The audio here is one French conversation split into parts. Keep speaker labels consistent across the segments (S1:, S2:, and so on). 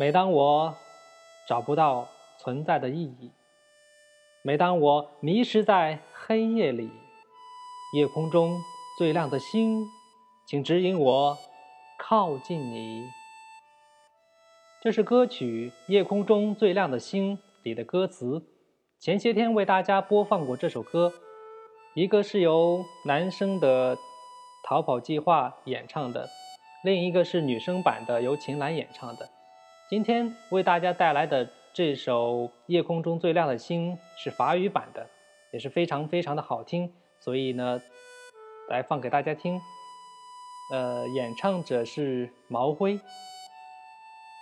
S1: 每当我找不到存在的意义，每当我迷失在黑夜里，夜空中最亮的星，请指引我靠近你。这是歌曲《夜空中最亮的星》里的歌词。前些天为大家播放过这首歌，一个是由男生的逃跑计划演唱的，另一个是女生版的，由秦岚演唱的。今天为大家带来的这首《夜空中最亮的星》是法语版的，也是非常非常的好听，所以呢，来放给大家听。呃，演唱者是毛辉。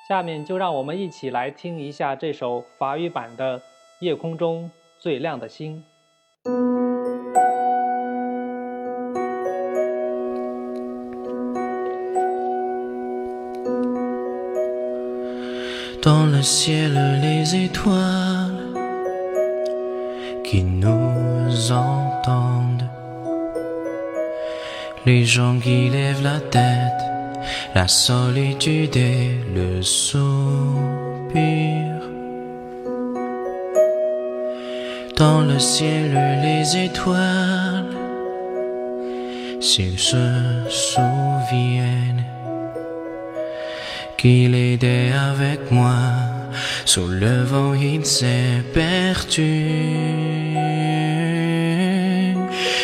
S1: 下面就让我们一起来听一下这首法语版的《夜空中最亮的星》。
S2: Dans le ciel les étoiles qui nous entendent, les gens qui lèvent la tête, la solitude et le soupir. Dans le ciel les étoiles, s'ils se souviennent qu'il était avec moi. Sous le vent, il s'est perdu.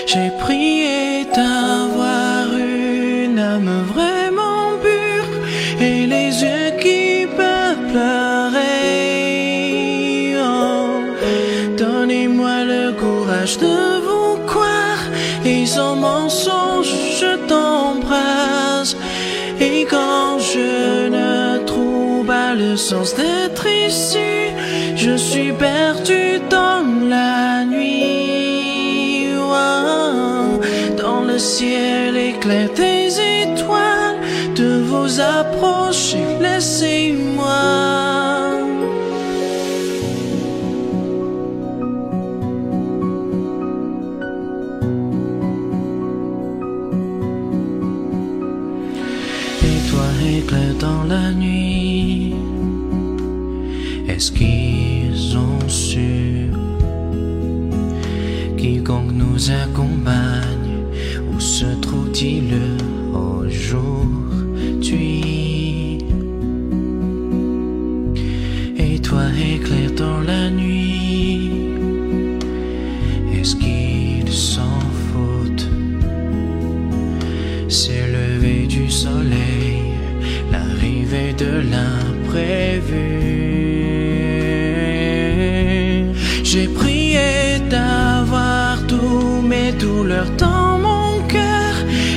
S2: J'ai prié d'avoir une âme vraiment pure et les yeux qui peuvent pleurer. Oh, Donnez-moi le courage de vous croire et sans mensonge, je t'embrasse. Et quand le sens d'être ici, je suis perdu dans la nuit. Dans le ciel éclair des étoiles, de vous approcher, laissez-moi. Est-ce qu'ils ont su Quiconque nous accompagne? Où se trouve-t-il aujourd'hui? Et toi éclaire dans la nuit Est-ce qu'ils s'en foutent? C'est le lever du soleil, l'arrivée de l'imprévu. Dans mon cœur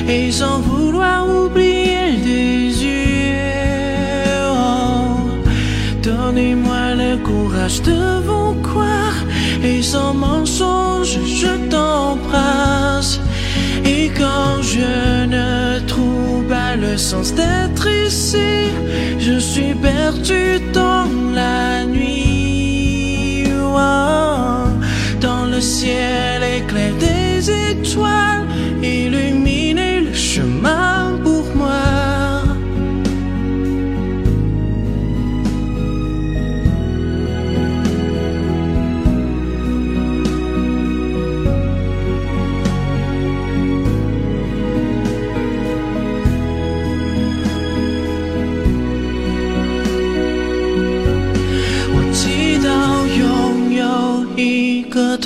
S2: et sans vouloir oublier des yeux. Oh, Donnez-moi le courage de vous croire et sans mensonge je t'embrasse. Et quand je ne trouve pas le sens d'être ici, je suis perdu dans la nuit. Oh, Dans le ciel soir, illuminer le chemin pour moi. Mm.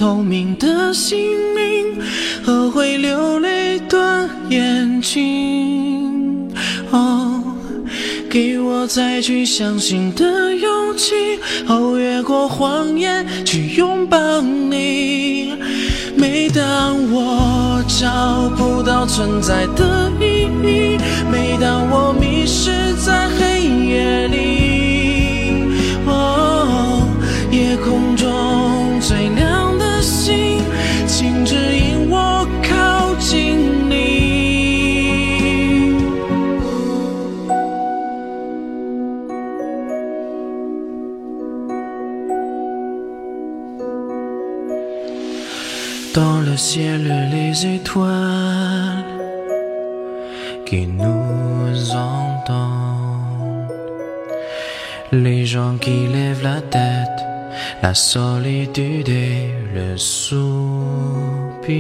S2: 透明的星。和会流泪的眼睛。哦，给我再去相信的勇气，哦，越过谎言去拥抱你。每当我找不到存在的意义，每当我迷失在黑夜里，Dans le ciel, les étoiles qui nous entendent, Les gens qui lèvent la tête, la solitude et le soupir.